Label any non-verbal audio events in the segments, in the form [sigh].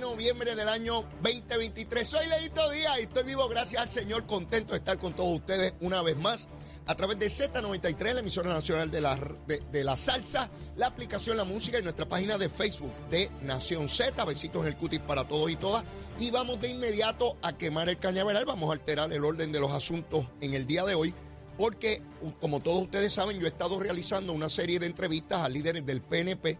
noviembre del año 2023. Soy Leito Díaz y estoy vivo gracias al Señor, contento de estar con todos ustedes una vez más a través de Z93, la emisora nacional de la, de, de la salsa, la aplicación La Música y nuestra página de Facebook de Nación Z. Besitos en el cutis para todos y todas. Y vamos de inmediato a quemar el cañaveral. Vamos a alterar el orden de los asuntos en el día de hoy porque, como todos ustedes saben, yo he estado realizando una serie de entrevistas a líderes del PNP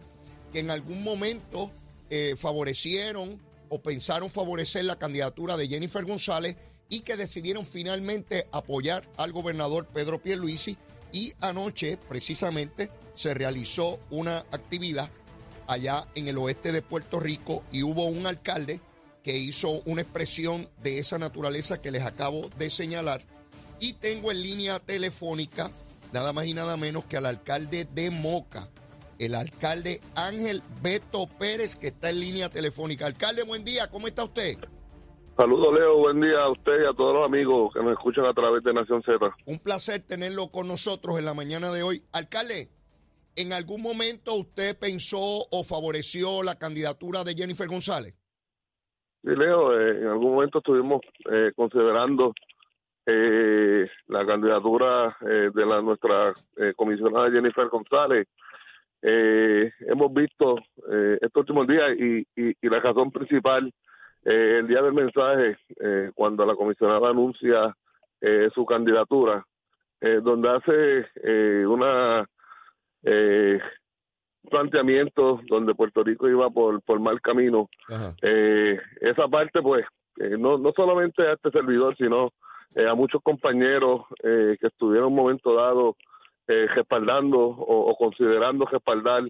que en algún momento eh, favorecieron o pensaron favorecer la candidatura de Jennifer González y que decidieron finalmente apoyar al gobernador Pedro Pierluisi. Y anoche precisamente se realizó una actividad allá en el oeste de Puerto Rico y hubo un alcalde que hizo una expresión de esa naturaleza que les acabo de señalar. Y tengo en línea telefónica nada más y nada menos que al alcalde de Moca, el alcalde Ángel Beto Pérez, que está en línea telefónica. Alcalde, buen día, ¿cómo está usted? Saludos, Leo, buen día a usted y a todos los amigos que nos escuchan a través de Nación Z. Un placer tenerlo con nosotros en la mañana de hoy. Alcalde, ¿en algún momento usted pensó o favoreció la candidatura de Jennifer González? Sí, Leo, eh, en algún momento estuvimos eh, considerando eh, la candidatura eh, de la nuestra eh, comisionada Jennifer González eh, hemos visto eh, estos últimos días y, y, y la razón principal, eh, el día del mensaje, eh, cuando la comisionada anuncia eh, su candidatura, donde hace eh, una eh, planteamiento donde Puerto Rico iba por, por mal camino. Eh, esa parte, pues, no, no solamente a este servidor, sino eh, a muchos compañeros eh, que estuvieron en un momento dado eh, respaldando o, considerando respaldar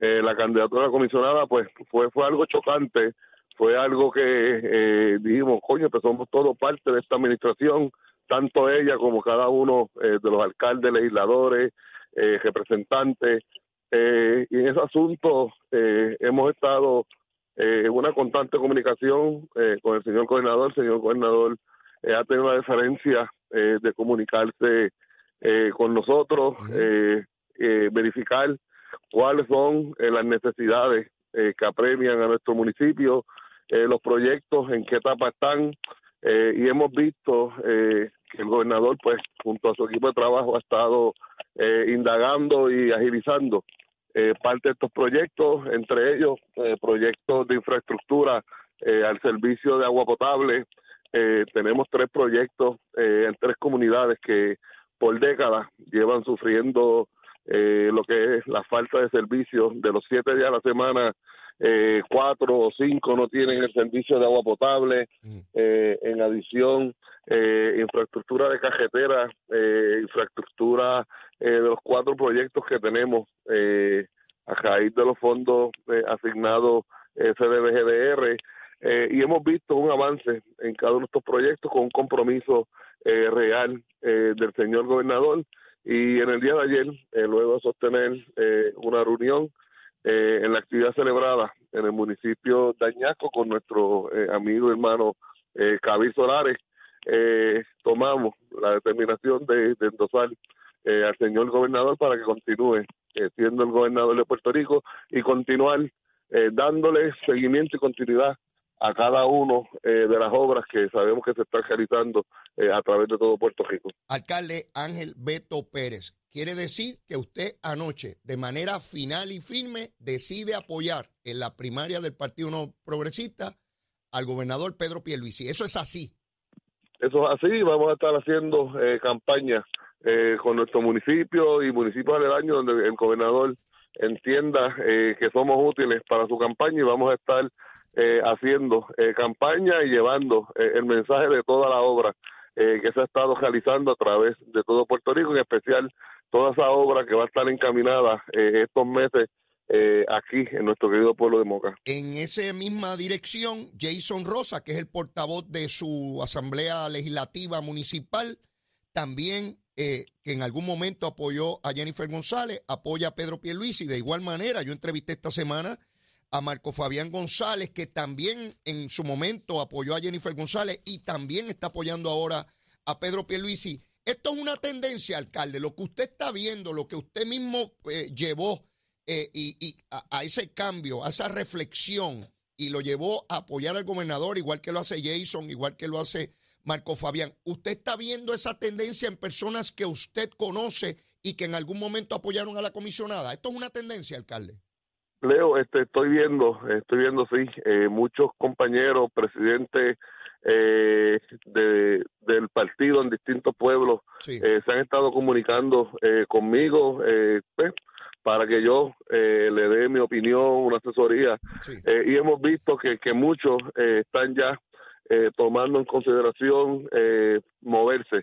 eh, la candidatura comisionada, pues fue, fue algo chocante, fue algo que eh, dijimos, coño, pues somos todos parte de esta administración, tanto ella como cada uno eh, de los alcaldes, legisladores, eh, representantes, y en ese asunto hemos estado en una constante comunicación con el señor gobernador, el señor gobernador ha tenido una deferencia de comunicarse eh, con nosotros, eh, eh, verificar cuáles son las necesidades que apremian a nuestro municipio, los proyectos, en qué etapa están, y hemos visto que el gobernador, pues, junto a su equipo de trabajo, ha estado indagando y agilizando parte de estos proyectos, entre ellos proyectos de infraestructura al servicio de agua potable. tenemos tres proyectos en tres comunidades que por décadas llevan sufriendo eh, lo que es la falta de servicio. De los siete días a la semana, eh, cuatro o cinco no tienen el servicio de agua potable. Mm. Eh, en adición, eh, infraestructura de cajetera, eh, infraestructura eh, de los cuatro proyectos que tenemos a raíz de los fondos asignados CDBGDR. y hemos visto un avance en cada uno de estos proyectos con un compromiso eh, real eh, del señor gobernador. Y en el día de ayer, eh, luego de sostener eh, una reunión eh, en la actividad celebrada en el municipio de Añasco con nuestro eh, amigo hermano eh, Cabil Solares, eh, tomamos la determinación de, de endosar eh, al señor gobernador para que continúe eh, siendo el gobernador de Puerto Rico y continuar eh, dándole seguimiento y continuidad a cada uno eh, de las obras que sabemos que se están realizando eh, a través de todo Puerto Rico. Alcalde Ángel Beto Pérez, quiere decir que usted anoche, de manera final y firme, decide apoyar en la primaria del Partido No Progresista al gobernador Pedro Pierluisi. Eso es así. Eso es así, vamos a estar haciendo eh, campaña eh, con nuestro municipio y municipios aledaños donde el gobernador entienda eh, que somos útiles para su campaña y vamos a estar eh, haciendo eh, campaña y llevando eh, el mensaje de toda la obra que se ha estado realizando a través de todo Puerto Rico, en especial toda esa obra que va a estar encaminada estos meses aquí en nuestro querido pueblo de Moca. En esa misma dirección, Jason Rosa, que es el portavoz de su Asamblea Legislativa Municipal, también eh, que en algún momento apoyó a Jennifer González, apoya a Pedro Pierluisi. De igual manera, yo entrevisté esta semana a Marco Fabián González, que también en su momento apoyó a Jennifer González y también está apoyando ahora a Pedro Pierluisi. Esto es una tendencia, alcalde, lo que usted está viendo, lo que usted mismo eh, llevó eh, y, a, a, ese cambio, a esa reflexión y lo llevó a apoyar al gobernador, igual que lo hace Jason, igual que lo hace Marco Fabián. ¿Usted está viendo esa tendencia en personas que usted conoce y que en algún momento apoyaron a la comisionada? ¿Esto es una tendencia, alcalde? Leo, este, estoy viendo, estoy viendo, sí, eh, muchos compañeros, presidentes eh, de, del partido en distintos pueblos eh, se han estado comunicando eh, conmigo pues, para que yo le dé mi opinión, una asesoría. y hemos visto que, que muchos están ya tomando en consideración moverse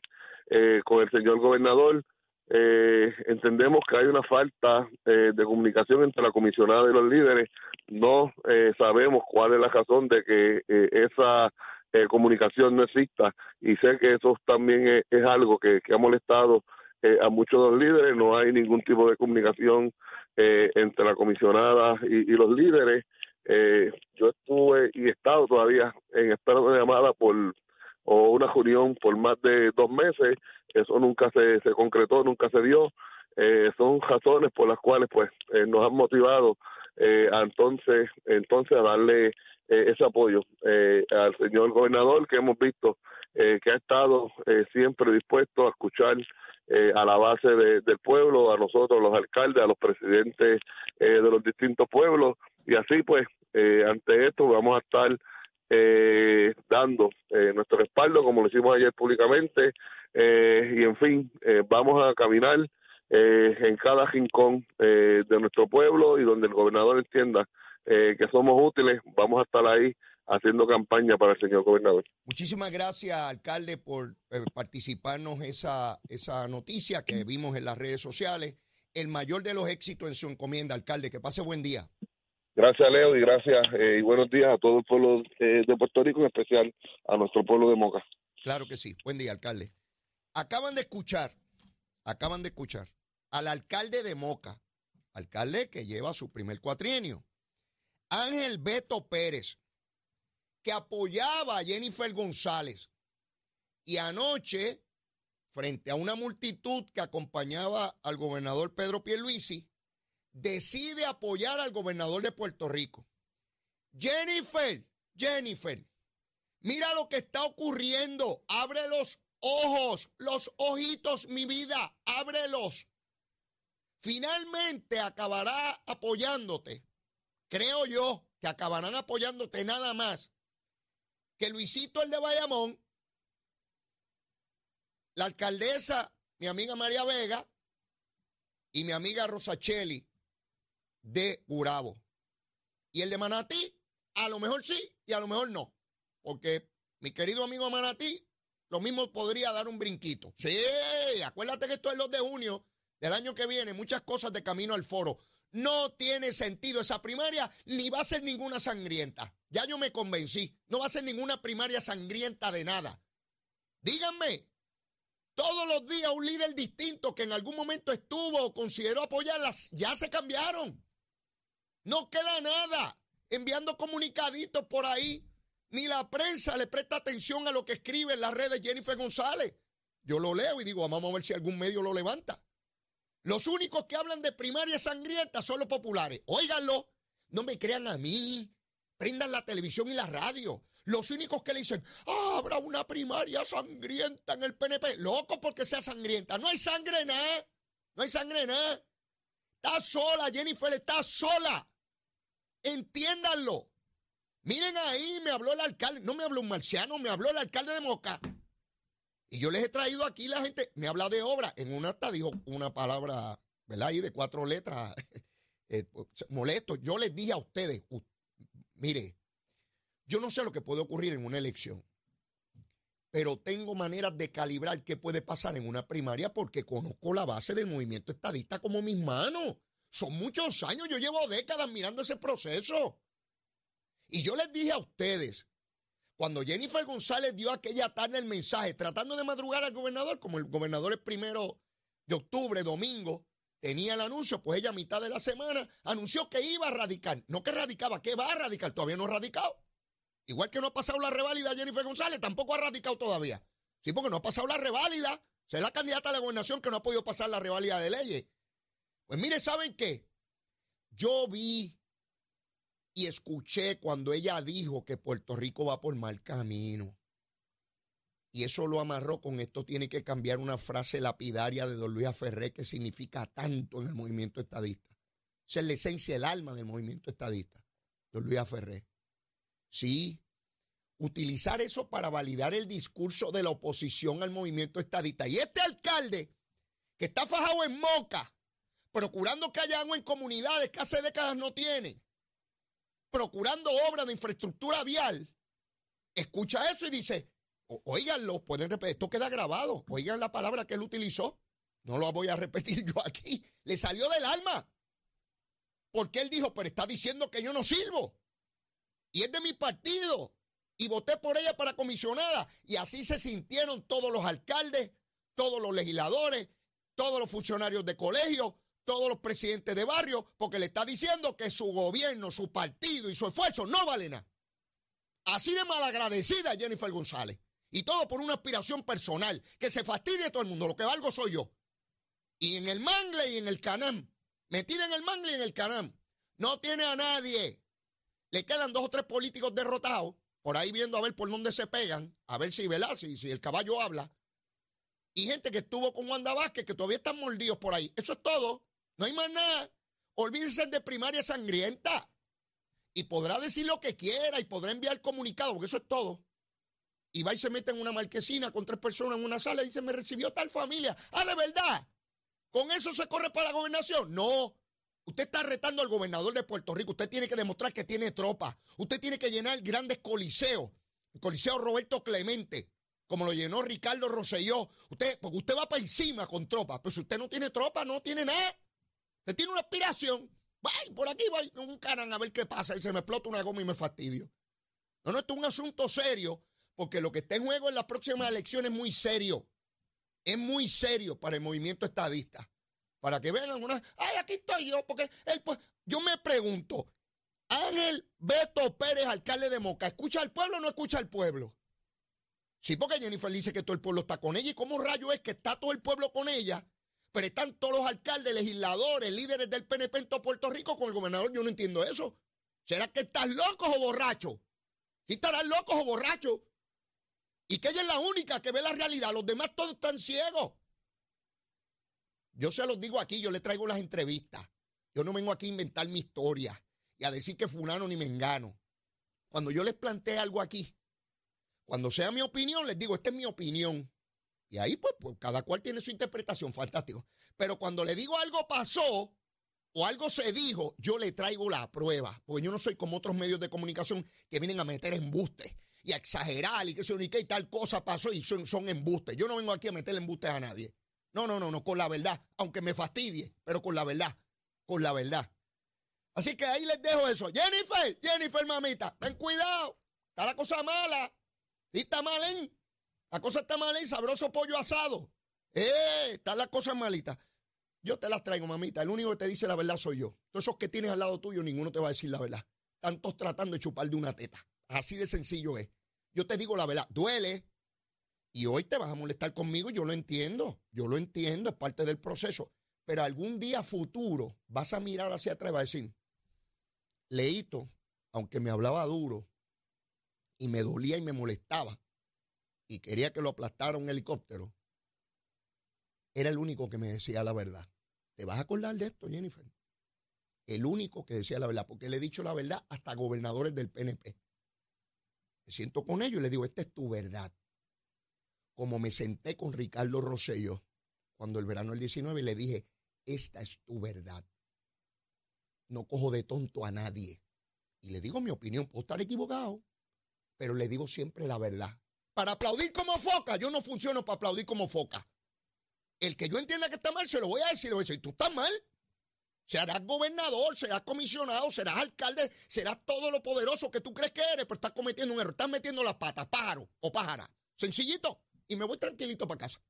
con el señor gobernador. Entendemos que hay una falta de comunicación entre la comisionada y los líderes. No sabemos cuál es la razón de que esa eh, comunicación no exista y sé que eso también es, algo que, ha molestado eh, a muchos de los líderes, no hay ningún tipo de comunicación eh, entre la comisionada y, los líderes. yo estuve y he estado todavía en de llamada por o una reunión por más de dos meses, eso nunca se, se concretó, nunca se dio. son razones por las cuales pues nos han motivado a entonces entonces a darle eh, ese apoyo eh, al señor gobernador que hemos visto eh, que ha estado siempre dispuesto a escuchar a la base del pueblo, a nosotros los alcaldes, a los presidentes de los distintos pueblos y así pues ante esto vamos a estar dando nuestro respaldo como lo hicimos ayer públicamente y en fin vamos a caminar en cada rincón de nuestro pueblo y donde el gobernador entienda eh, que somos útiles, vamos a estar ahí haciendo campaña para el señor gobernador. Muchísimas gracias, alcalde, por eh, participarnos esa, esa noticia que vimos en las redes sociales. El mayor de los éxitos en su encomienda, alcalde. Que pase buen día. Gracias, Leo, y gracias eh, y buenos días a todo el pueblo de Puerto Rico, en especial a nuestro pueblo de Moca. Claro que sí. Buen día, alcalde. Acaban de escuchar, acaban de escuchar al alcalde de Moca, alcalde que lleva su primer cuatrienio. Ángel Beto Pérez, que apoyaba a Jennifer González. Y anoche, frente a una multitud que acompañaba al gobernador Pedro Pierluisi, decide apoyar al gobernador de Puerto Rico. Jennifer, Jennifer, mira lo que está ocurriendo. Abre los ojos, los ojitos, mi vida, ábrelos. Finalmente acabará apoyándote creo yo que acabarán apoyándote nada más que Luisito el de Bayamón, la alcaldesa, mi amiga María Vega, y mi amiga Rosacheli de Gurabo. Y el de Manatí, a lo mejor sí y a lo mejor no. Porque mi querido amigo Manatí, lo mismo podría dar un brinquito. Sí, acuérdate que esto es 2 de junio del año que viene, muchas cosas de camino al foro. No tiene sentido esa primaria, ni va a ser ninguna sangrienta. Ya yo me convencí. No va a ser ninguna primaria sangrienta de nada. Díganme, todos los días un líder distinto que en algún momento estuvo o consideró apoyarlas, ya se cambiaron. No queda nada enviando comunicaditos por ahí. Ni la prensa le presta atención a lo que escribe en las redes Jennifer González. Yo lo leo y digo, vamos a ver si algún medio lo levanta. Los únicos que hablan de primaria sangrienta son los populares. Óiganlo. No me crean a mí. Prendan la televisión y la radio. Los únicos que le dicen, ah, habrá una primaria sangrienta en el PNP. Loco porque sea sangrienta. No hay sangre nada. No hay sangre nada. Está sola, Jennifer, está sola. Entiéndanlo. Miren ahí, me habló el alcalde. No me habló un marciano, me habló el alcalde de Moca. Y yo les he traído aquí la gente, me habla de obra, en una hasta dijo una palabra, ¿verdad? Ahí de cuatro letras, [laughs] eh, molesto. Yo les dije a ustedes, mire, yo no sé lo que puede ocurrir en una elección, pero tengo maneras de calibrar qué puede pasar en una primaria porque conozco la base del movimiento estadista como mis manos. Son muchos años, yo llevo décadas mirando ese proceso. Y yo les dije a ustedes, cuando Jennifer González dio aquella tarde el mensaje tratando de madrugar al gobernador, como el gobernador el primero de octubre, domingo, tenía el anuncio, pues ella a mitad de la semana anunció que iba a radicar. No que radicaba, que va a radicar. Todavía no ha radicado. Igual que no ha pasado la reválida Jennifer González, tampoco ha radicado todavía. Sí, porque no ha pasado la reválida. es la candidata a la gobernación que no ha podido pasar la reválida de leyes. Pues mire, ¿saben qué? Yo vi y escuché cuando ella dijo que Puerto Rico va por mal camino. Y eso lo amarró con esto tiene que cambiar una frase lapidaria de don Luis Ferré que significa tanto en el movimiento estadista. Esa es la esencia, el alma del movimiento estadista, don Luis Ferré. Sí, utilizar eso para validar el discurso de la oposición al movimiento estadista. Y este alcalde que está fajado en moca, procurando que haya agua en comunidades que hace décadas no tiene, procurando obras de infraestructura vial, escucha eso y dice, Oiganlo, pueden repetir, esto queda grabado. Oigan la palabra que él utilizó. No lo voy a [laughs] repetir yo aquí. Le salió del alma. Porque él dijo, pero está diciendo que yo no sirvo. Y es de mi partido. Y voté por ella para comisionada. Y así se sintieron todos los alcaldes, todos los legisladores, todos los funcionarios de colegio, todos los presidentes de barrio, porque le está diciendo que su gobierno, su partido y su esfuerzo no valen nada. Así de malagradecida Jennifer González. Y todo por una aspiración personal. Que se fastidie todo el mundo. Lo que valgo soy yo. Y en el mangle y en el canam. Metida en el mangle y en el canam. No tiene a nadie. Le quedan dos o tres políticos derrotados. Por ahí viendo a ver por dónde se pegan. A ver si, ¿verdad? Si, si el caballo habla. Y gente que estuvo con Wanda Vázquez que todavía están mordidos por ahí. Eso es todo. No hay más nada. Olvídense de primaria sangrienta. Y podrá decir lo que quiera y podrá enviar comunicado, porque eso es todo y va y se mete en una marquesina con tres personas en una sala y dice, me recibió tal familia. Ah, de verdad. ¿Con eso se corre para la gobernación? No. Usted está retando al gobernador de Puerto Rico. Usted tiene que demostrar que tiene tropa. Usted tiene que llenar grandes coliseos. El coliseo Roberto Clemente, como lo llenó Ricardo Rosselló. Usted, porque usted va para encima con tropa. Pero si usted no tiene tropa, no tiene nada. Usted tiene una aspiración. Vaya, por aquí con un caran a ver qué pasa. Y se me explota una goma y me fastidio. No, no, esto es un asunto serio porque lo que está en juego en las próximas elecciones es muy serio. Es muy serio para el movimiento estadista. Para que vean una, ay, aquí estoy yo, porque él, pues, yo me pregunto, Ángel Beto Pérez, alcalde de Moca, ¿escucha al pueblo o no escucha al pueblo? Sí, porque Jennifer dice que todo el pueblo está con ella. ¿Y cómo rayo es que está todo el pueblo con ella? Pero están todos los alcaldes, legisladores, líderes del PNP en todo Puerto Rico con el gobernador. Yo no entiendo eso. ¿Será que estás loco o borracho? ¿Sí estarás locos o borrachos? Y que ella es la única que ve la realidad. Los demás todos están ciegos. Yo se los digo aquí, yo le traigo las entrevistas. Yo no vengo aquí a inventar mi historia y a decir que fulano ni me engano. Cuando yo les plantee algo aquí, cuando sea mi opinión, les digo, esta es mi opinión. Y ahí pues, pues cada cual tiene su interpretación, fantástico. Pero cuando le digo algo pasó o algo se dijo, yo le traigo la prueba. Porque yo no soy como otros medios de comunicación que vienen a meter embustes y a exagerar y que se y tal cosa pasó y son, son embustes. Yo no vengo aquí a meterle embustes a nadie. No, no, no, no, con la verdad, aunque me fastidie, pero con la verdad, con la verdad. Así que ahí les dejo eso. Jennifer, Jennifer, mamita, ten cuidado. Está la cosa mala. Sí, está mal, ¿eh? La cosa está mal, ¿eh? Sabroso pollo asado. Eh, está la cosa malita. Yo te las traigo, mamita. El único que te dice la verdad soy yo. Todos esos que tienes al lado tuyo, ninguno te va a decir la verdad. Están todos tratando de chupar de una teta. Así de sencillo es. Yo te digo la verdad, duele. Y hoy te vas a molestar conmigo, yo lo entiendo, yo lo entiendo, es parte del proceso. Pero algún día futuro vas a mirar hacia atrás y vas a decir, Leito, aunque me hablaba duro y me dolía y me molestaba y quería que lo aplastara un helicóptero, era el único que me decía la verdad. ¿Te vas a acordar de esto, Jennifer? El único que decía la verdad, porque le he dicho la verdad hasta gobernadores del PNP. Me siento con ellos y les digo, esta es tu verdad. Como me senté con Ricardo Rosello cuando el verano del 19 le dije, esta es tu verdad. No cojo de tonto a nadie. Y le digo mi opinión, puedo estar equivocado, pero le digo siempre la verdad. Para aplaudir como foca, yo no funciono para aplaudir como foca. El que yo entienda que está mal, se lo voy a decir, le voy a decir, tú estás mal. Serás gobernador, serás comisionado, serás alcalde, serás todo lo poderoso que tú crees que eres, pero estás cometiendo un error. Estás metiendo las patas, pájaro o pájara. Sencillito. Y me voy tranquilito para casa.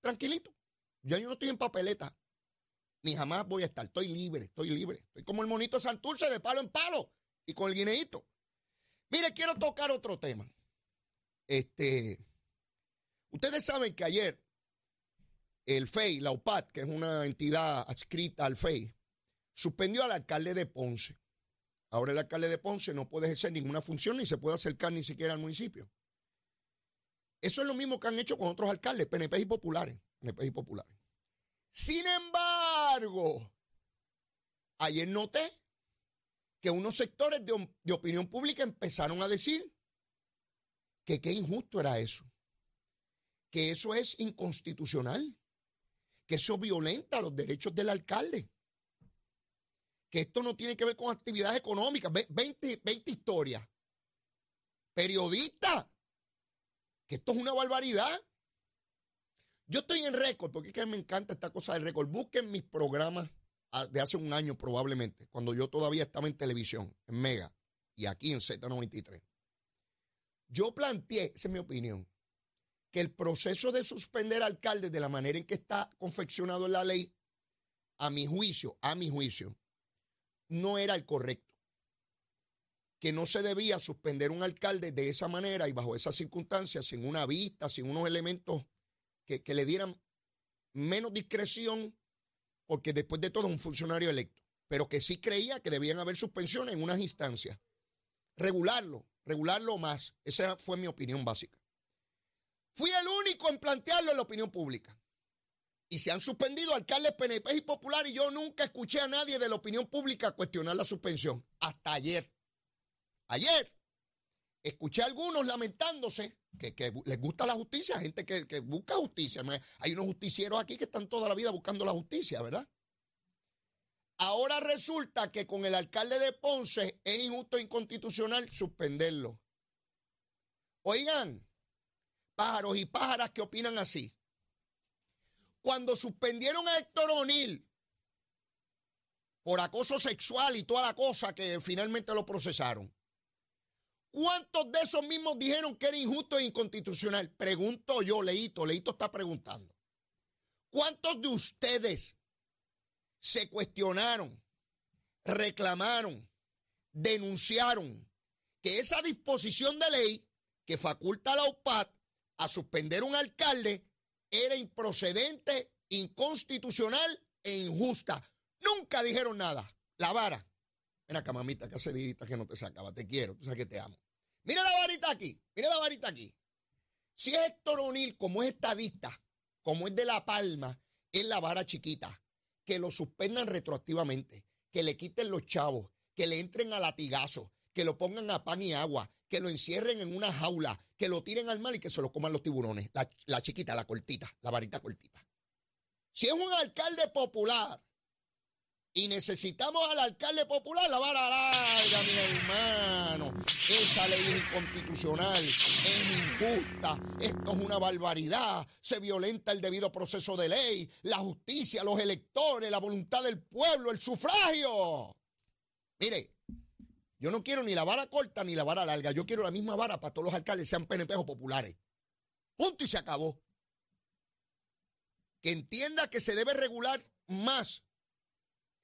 Tranquilito. Ya yo no estoy en papeleta. Ni jamás voy a estar. Estoy libre, estoy libre. Estoy como el monito Santurce de palo en palo y con el guineíto. Mire, quiero tocar otro tema. Este. Ustedes saben que ayer el FEI, la UPAD, que es una entidad adscrita al FEI, suspendió al alcalde de Ponce Ahora el alcalde de Ponce no puede ejercer ninguna función ni se puede acercar ni siquiera al municipio. Eso es lo mismo que han hecho con otros alcaldes, PNP y populares. PNP y populares. Sin embargo, ayer noté que unos sectores de, de opinión pública empezaron a decir que qué injusto era eso, que eso es inconstitucional, que eso violenta los derechos del alcalde, que esto no tiene que ver con actividades económicas, 20, 20 historias, periodistas, que esto es una barbaridad. Yo estoy en récord, porque es que me encanta esta cosa del récord. Busquen mis programas ah, de hace un año probablemente, cuando yo todavía estaba en televisión, en Mega, y aquí en Z93. Yo planteé, esa es mi opinión, que el proceso de suspender alcaldes de la manera en que está confeccionado la ley, a mi juicio, a mi juicio, no era el correcto. Que no se debía suspender un alcalde de esa manera y bajo esas circunstancias, sin una vista, sin unos elementos que, le dieran menos discreción, porque después de todo es un funcionario electo, pero que sí creía que debían haber suspensiones en unas instancias. Regularlo, regularlo más. Esa fue mi opinión básica. Fui el único en plantearlo en la opinión pública. Y se han suspendido alcaldes PNP y populares y yo nunca escuché a nadie de la opinión pública cuestionar la suspensión. Hasta ayer. Ayer escuché a algunos lamentándose que, les gusta la justicia, gente que, que busca justicia. Hay unos justicieros aquí que están toda la vida buscando la justicia, ¿verdad? Ahora resulta que con el alcalde de Ponce es injusto e inconstitucional suspenderlo. Oigan, pájaros y pájaras que opinan así. Cuando suspendieron a Héctor O'Neill por acoso sexual y toda la cosa que finalmente lo procesaron, ¿cuántos de esos mismos dijeron que era injusto e inconstitucional? Pregunto yo, Leito, Leito está preguntando. ¿Cuántos de ustedes se cuestionaron, reclamaron, denunciaron que esa disposición de ley que faculta a la UPAD a suspender un alcalde era improcedente, inconstitucional e injusta. Nunca dijeron nada. La vara. Ven acá, mamita, que hace que no te sacaba. Te quiero, tú sabes que te amo. Mira la varita aquí, mira la varita aquí. Si es Héctor O'Neill, como es estadista, como es de La Palma, es la vara chiquita que lo suspendan retroactivamente, que le quiten los chavos, que le entren a latigazo, que lo pongan a pan y agua, que lo encierren en una jaula, que lo tiren al mar y que se lo coman los tiburones. La, la chiquita, la cortita, la varita cortita. Si es un alcalde popular y necesitamos al alcalde popular, la vara larga, mi hermano. Esa ley es inconstitucional, es injusta, esto es una barbaridad, se violenta el debido proceso de ley, la justicia, los electores, la voluntad del pueblo, el sufragio. Mire, yo no quiero ni la vara corta ni la vara larga, yo quiero la misma vara para todos los alcaldes, sean PNP populares. Punto y se acabó. Que entienda que se debe regular más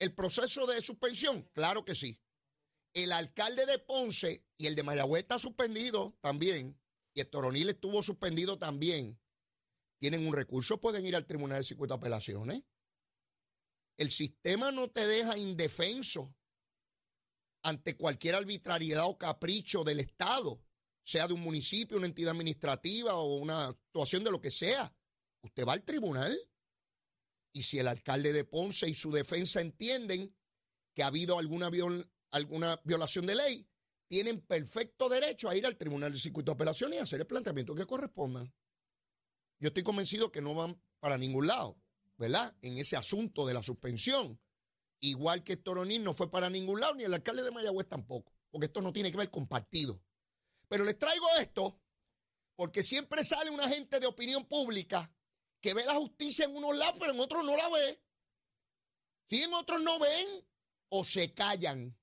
¿El proceso de suspensión? Claro que sí. El alcalde de Ponce y el de Mayagüez está suspendido también, y el Toronil estuvo suspendido también. Tienen un recurso, pueden ir al Tribunal de Circuito de Apelaciones. El sistema no te deja indefenso ante cualquier arbitrariedad o capricho del Estado, sea de un municipio, una entidad administrativa o una actuación de lo que sea. Usted va al tribunal y si el alcalde de Ponce y su defensa entienden que ha habido alguna, violación de ley, tienen perfecto derecho a ir al Tribunal de Circuito de Apelaciones y hacer el planteamiento que corresponda. Yo estoy convencido que no van para ningún lado, ¿verdad? En ese asunto de la suspensión. Igual que Toronín no fue para ningún lado, ni el alcalde de Mayagüez tampoco, porque esto no tiene que ver con partido. Pero les traigo esto porque siempre sale una gente de opinión pública que ve la justicia en unos lados, pero en otros no la ve. Si en otros no ven o se callan.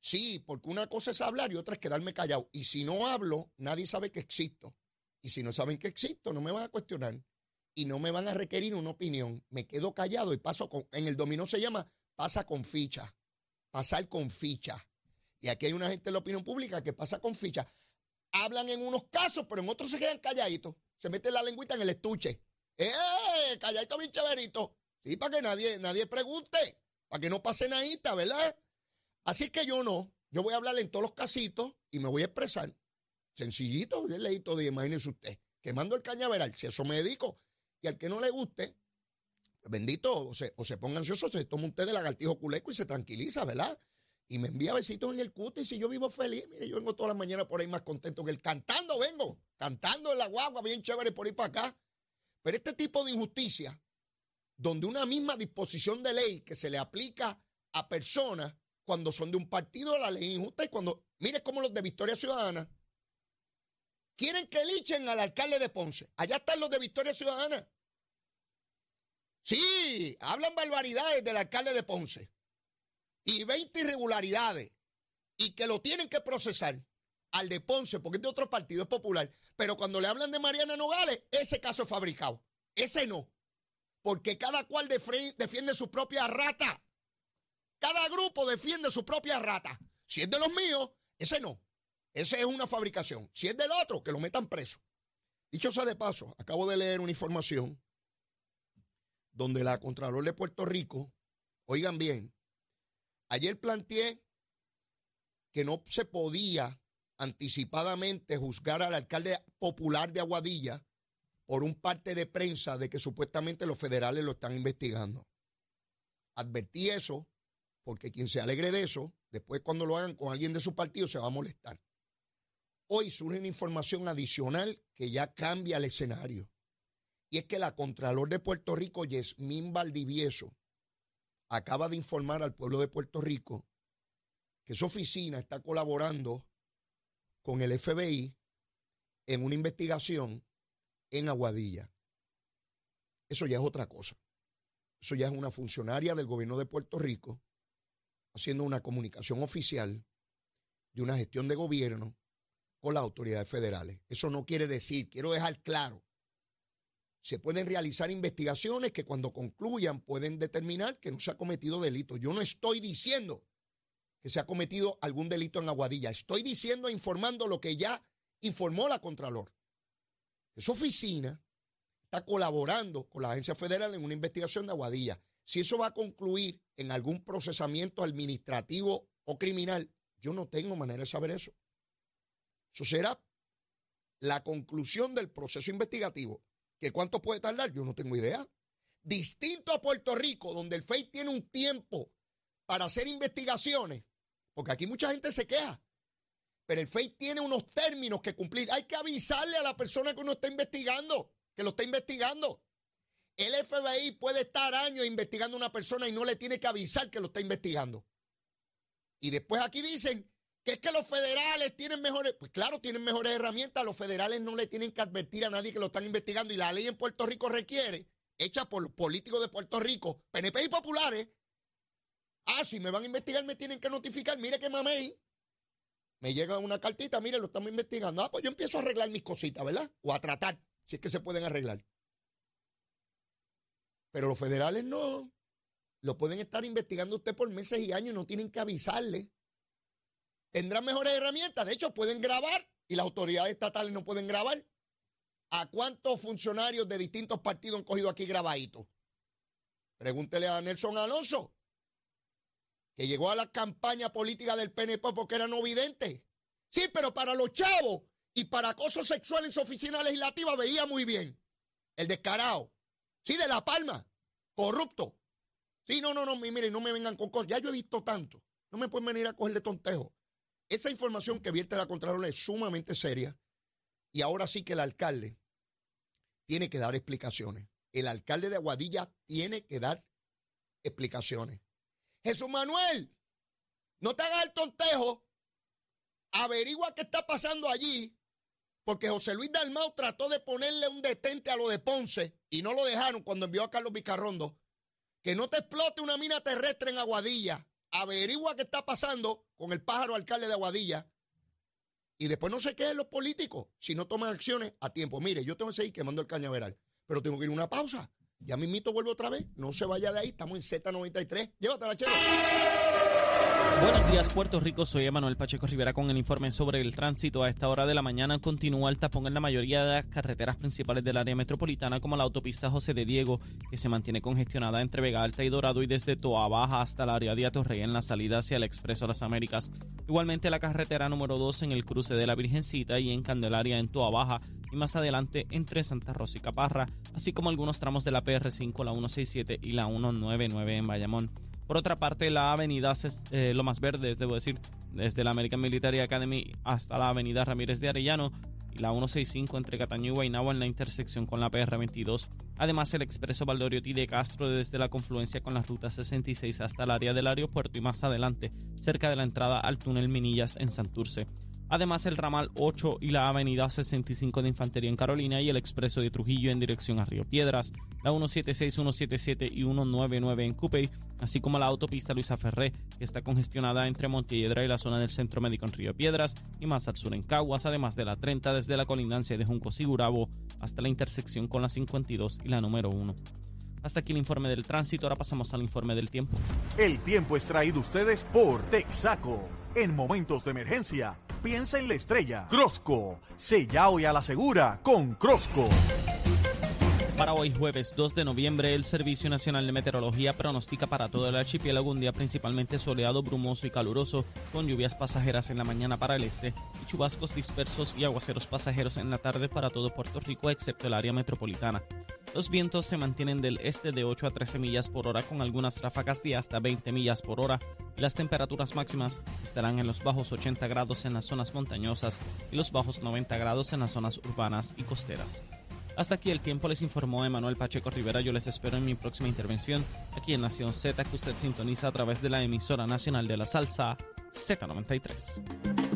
Sí, porque una cosa es hablar y otra es quedarme callado. Y si no hablo, nadie sabe que existo. Y si no saben que existo, no me van a cuestionar. Y no me van a requerir una opinión. Me quedo callado y paso con. En el dominó se llama pasa con ficha. Pasar con ficha. Y aquí hay una gente de la opinión pública que pasa con ficha. Hablan en unos casos, pero en otros se quedan calladitos. Se mete la lengüita en el estuche. ¡Eh! Calladito bien chéverito. Sí, para que nadie, nadie pregunte. Para que no pase nadita, ¿verdad? Así que yo no, yo voy a hablar en todos los casitos y me voy a expresar. Sencillito, yo leí todo, imagínese usted, quemando el cañaveral, si eso me dedico. Y al que no le guste, bendito, o se, o se ponga ansioso, se toma un té de lagartijo culeco y se tranquiliza, ¿verdad? Y me envía besitos en el cuto y si yo vivo feliz, mire, yo vengo toda la mañana por ahí más contento que el cantando vengo, cantando en la guagua, bien chévere por ahí para acá. Pero este tipo de injusticia, donde una misma disposición de ley que se le aplica a personas cuando son de un partido, la ley injusta y cuando, mire como los de Victoria Ciudadana, quieren que elichen al alcalde de Ponce. Allá están los de Victoria Ciudadana. Sí, hablan barbaridades del alcalde de Ponce y 20 irregularidades y que lo tienen que procesar al de Ponce, porque es de otro partido, es popular. Pero cuando le hablan de Mariana Nogales, ese caso es fabricado. Ese no. Porque cada cual defiende su propia rata. Cada grupo defiende su propia rata. Si es de los míos, ese no. Ese es una fabricación. Si es del otro, que lo metan preso. Dicho sea de paso, acabo de leer una información donde la Contralor de Puerto Rico, oigan bien, ayer planteé que no se podía anticipadamente juzgar al alcalde popular de Aguadilla por un parte de prensa de que supuestamente los federales lo están investigando. Advertí eso porque quien se alegre de eso, después cuando lo hagan con alguien de su partido se va a molestar. Hoy surge una información adicional que ya cambia el escenario. Y es que la Contralor de Puerto Rico, Yasmín Valdivieso, acaba de informar al pueblo de Puerto Rico que su oficina está colaborando con el FBI en una investigación en Aguadilla. Eso ya es otra cosa. Eso ya es una funcionaria del gobierno de Puerto Rico haciendo una comunicación oficial de una gestión de gobierno con las autoridades federales. Eso no quiere decir, quiero dejar claro, se pueden realizar investigaciones que cuando concluyan pueden determinar que no se ha cometido delito. Yo no estoy diciendo que se ha cometido algún delito en Aguadilla. Estoy diciendo e informando lo que ya informó la Contralor. Que su oficina está colaborando con la agencia federal en una investigación de Aguadilla. Si eso va a concluir en algún procesamiento administrativo o criminal, yo no tengo manera de saber eso. Eso será la conclusión del proceso investigativo. ¿Que cuánto puede tardar? Yo no tengo idea. Distinto a Puerto Rico, donde el FEI tiene un tiempo para hacer investigaciones, porque aquí mucha gente se queja, pero el FEI tiene unos términos que cumplir. Hay que avisarle a la persona que uno está investigando, que lo está investigando. El FBI puede estar años investigando a una persona y no le tiene que avisar que lo está investigando. Y después aquí dicen que es que los federales tienen mejores, pues claro, tienen mejores herramientas, los federales no le tienen que advertir a nadie que lo están investigando y la ley en Puerto Rico requiere, hecha por los políticos de Puerto Rico, PNP y populares, ah, si me van a investigar me tienen que notificar, mire que mamey, me llega una cartita, mire, lo estamos investigando, ah, pues yo empiezo a arreglar mis cositas, ¿verdad? O a tratar, si es que se pueden arreglar. Pero los federales no, lo pueden estar investigando usted por meses y años no tienen que avisarle tendrán mejores herramientas. De hecho, pueden grabar y las autoridades estatales no pueden grabar. ¿A cuántos funcionarios de distintos partidos han cogido aquí grabaditos? Pregúntele a Nelson Alonso, que llegó a la campaña política del PNP porque era no vidente. Sí, pero para los chavos y para acoso sexual en su oficina legislativa veía muy bien. El descarado. Sí, de La Palma. Corrupto. Sí, no, no, no, miren, no me vengan con cosas. Ya yo he visto tanto. No me pueden venir a coger de tontejo. Esa información que vierte la Contralora es sumamente seria y ahora sí que el alcalde tiene que dar explicaciones. El alcalde de Aguadilla tiene que dar explicaciones. Jesús Manuel, no te hagas el tontejo. Averigua qué está pasando allí. Porque José Luis Dalmau trató de ponerle un detente a lo de Ponce y no lo dejaron cuando envió a Carlos Vicarrondo. Que no te explote una mina terrestre en Aguadilla averigua qué está pasando con el pájaro alcalde de Aguadilla y después no se queden los políticos si no toman acciones a tiempo. Mire, yo tengo que seguir quemando el cañaveral, pero tengo que ir a una pausa. Ya mismito vuelvo otra vez. No se vaya de ahí. Estamos en Z93. Llévatela, chero. Buenos días, Puerto Rico. Soy Emanuel Pacheco Rivera con el informe sobre el tránsito. A esta hora de la mañana continúa el tapón en la mayoría de las carreteras principales del área metropolitana, como la autopista José de Diego, que se mantiene congestionada entre Vega Alta y Dorado y desde Toa Baja hasta el área de Atorrey en la salida hacia el Expreso Las Américas. Igualmente la carretera número 2 en el cruce de la Virgencita y en Candelaria en Toa Baja y más adelante entre Santa Rosa y Caparra, así como algunos tramos de la PR5, la 167 y la 199 en Bayamón. Por otra parte, la avenida eh, Lo Más Verdes, debo decir, desde la American Military Academy hasta la avenida Ramírez de Arellano y la 165 entre Cataño y Guaynabo en la intersección con la PR22. Además, el expreso Valdoriotti de Castro desde la confluencia con la ruta 66 hasta el área del aeropuerto y más adelante, cerca de la entrada al túnel Minillas en Santurce. Además, el ramal 8 y la avenida 65 de Infantería en Carolina y el expreso de Trujillo en dirección a Río Piedras, la 176, 177 y 199 en Cupey, así como la autopista Luisa Ferré, que está congestionada entre Montiedra y la zona del Centro Médico en Río Piedras, y más al sur en Caguas, además de la 30 desde la colindancia de Junco Sigurabo hasta la intersección con la 52 y la número 1. Hasta aquí el informe del tránsito, ahora pasamos al informe del tiempo. El tiempo es traído ustedes por Texaco. En momentos de emergencia, piensa en la estrella. Crosco, sella hoy a la segura con Crosco. Para hoy jueves 2 de noviembre, el Servicio Nacional de Meteorología pronostica para todo el archipiélago un día principalmente soleado, brumoso y caluroso, con lluvias pasajeras en la mañana para el este y chubascos dispersos y aguaceros pasajeros en la tarde para todo Puerto Rico, excepto el área metropolitana. Los vientos se mantienen del este de 8 a 13 millas por hora con algunas ráfagas de hasta 20 millas por hora las temperaturas máximas estarán en los bajos 80 grados en las zonas montañosas y los bajos 90 grados en las zonas urbanas y costeras. Hasta aquí el tiempo les informó Emanuel Pacheco Rivera. Yo les espero en mi próxima intervención aquí en Nación Z que usted sintoniza a través de la emisora nacional de la salsa Z93.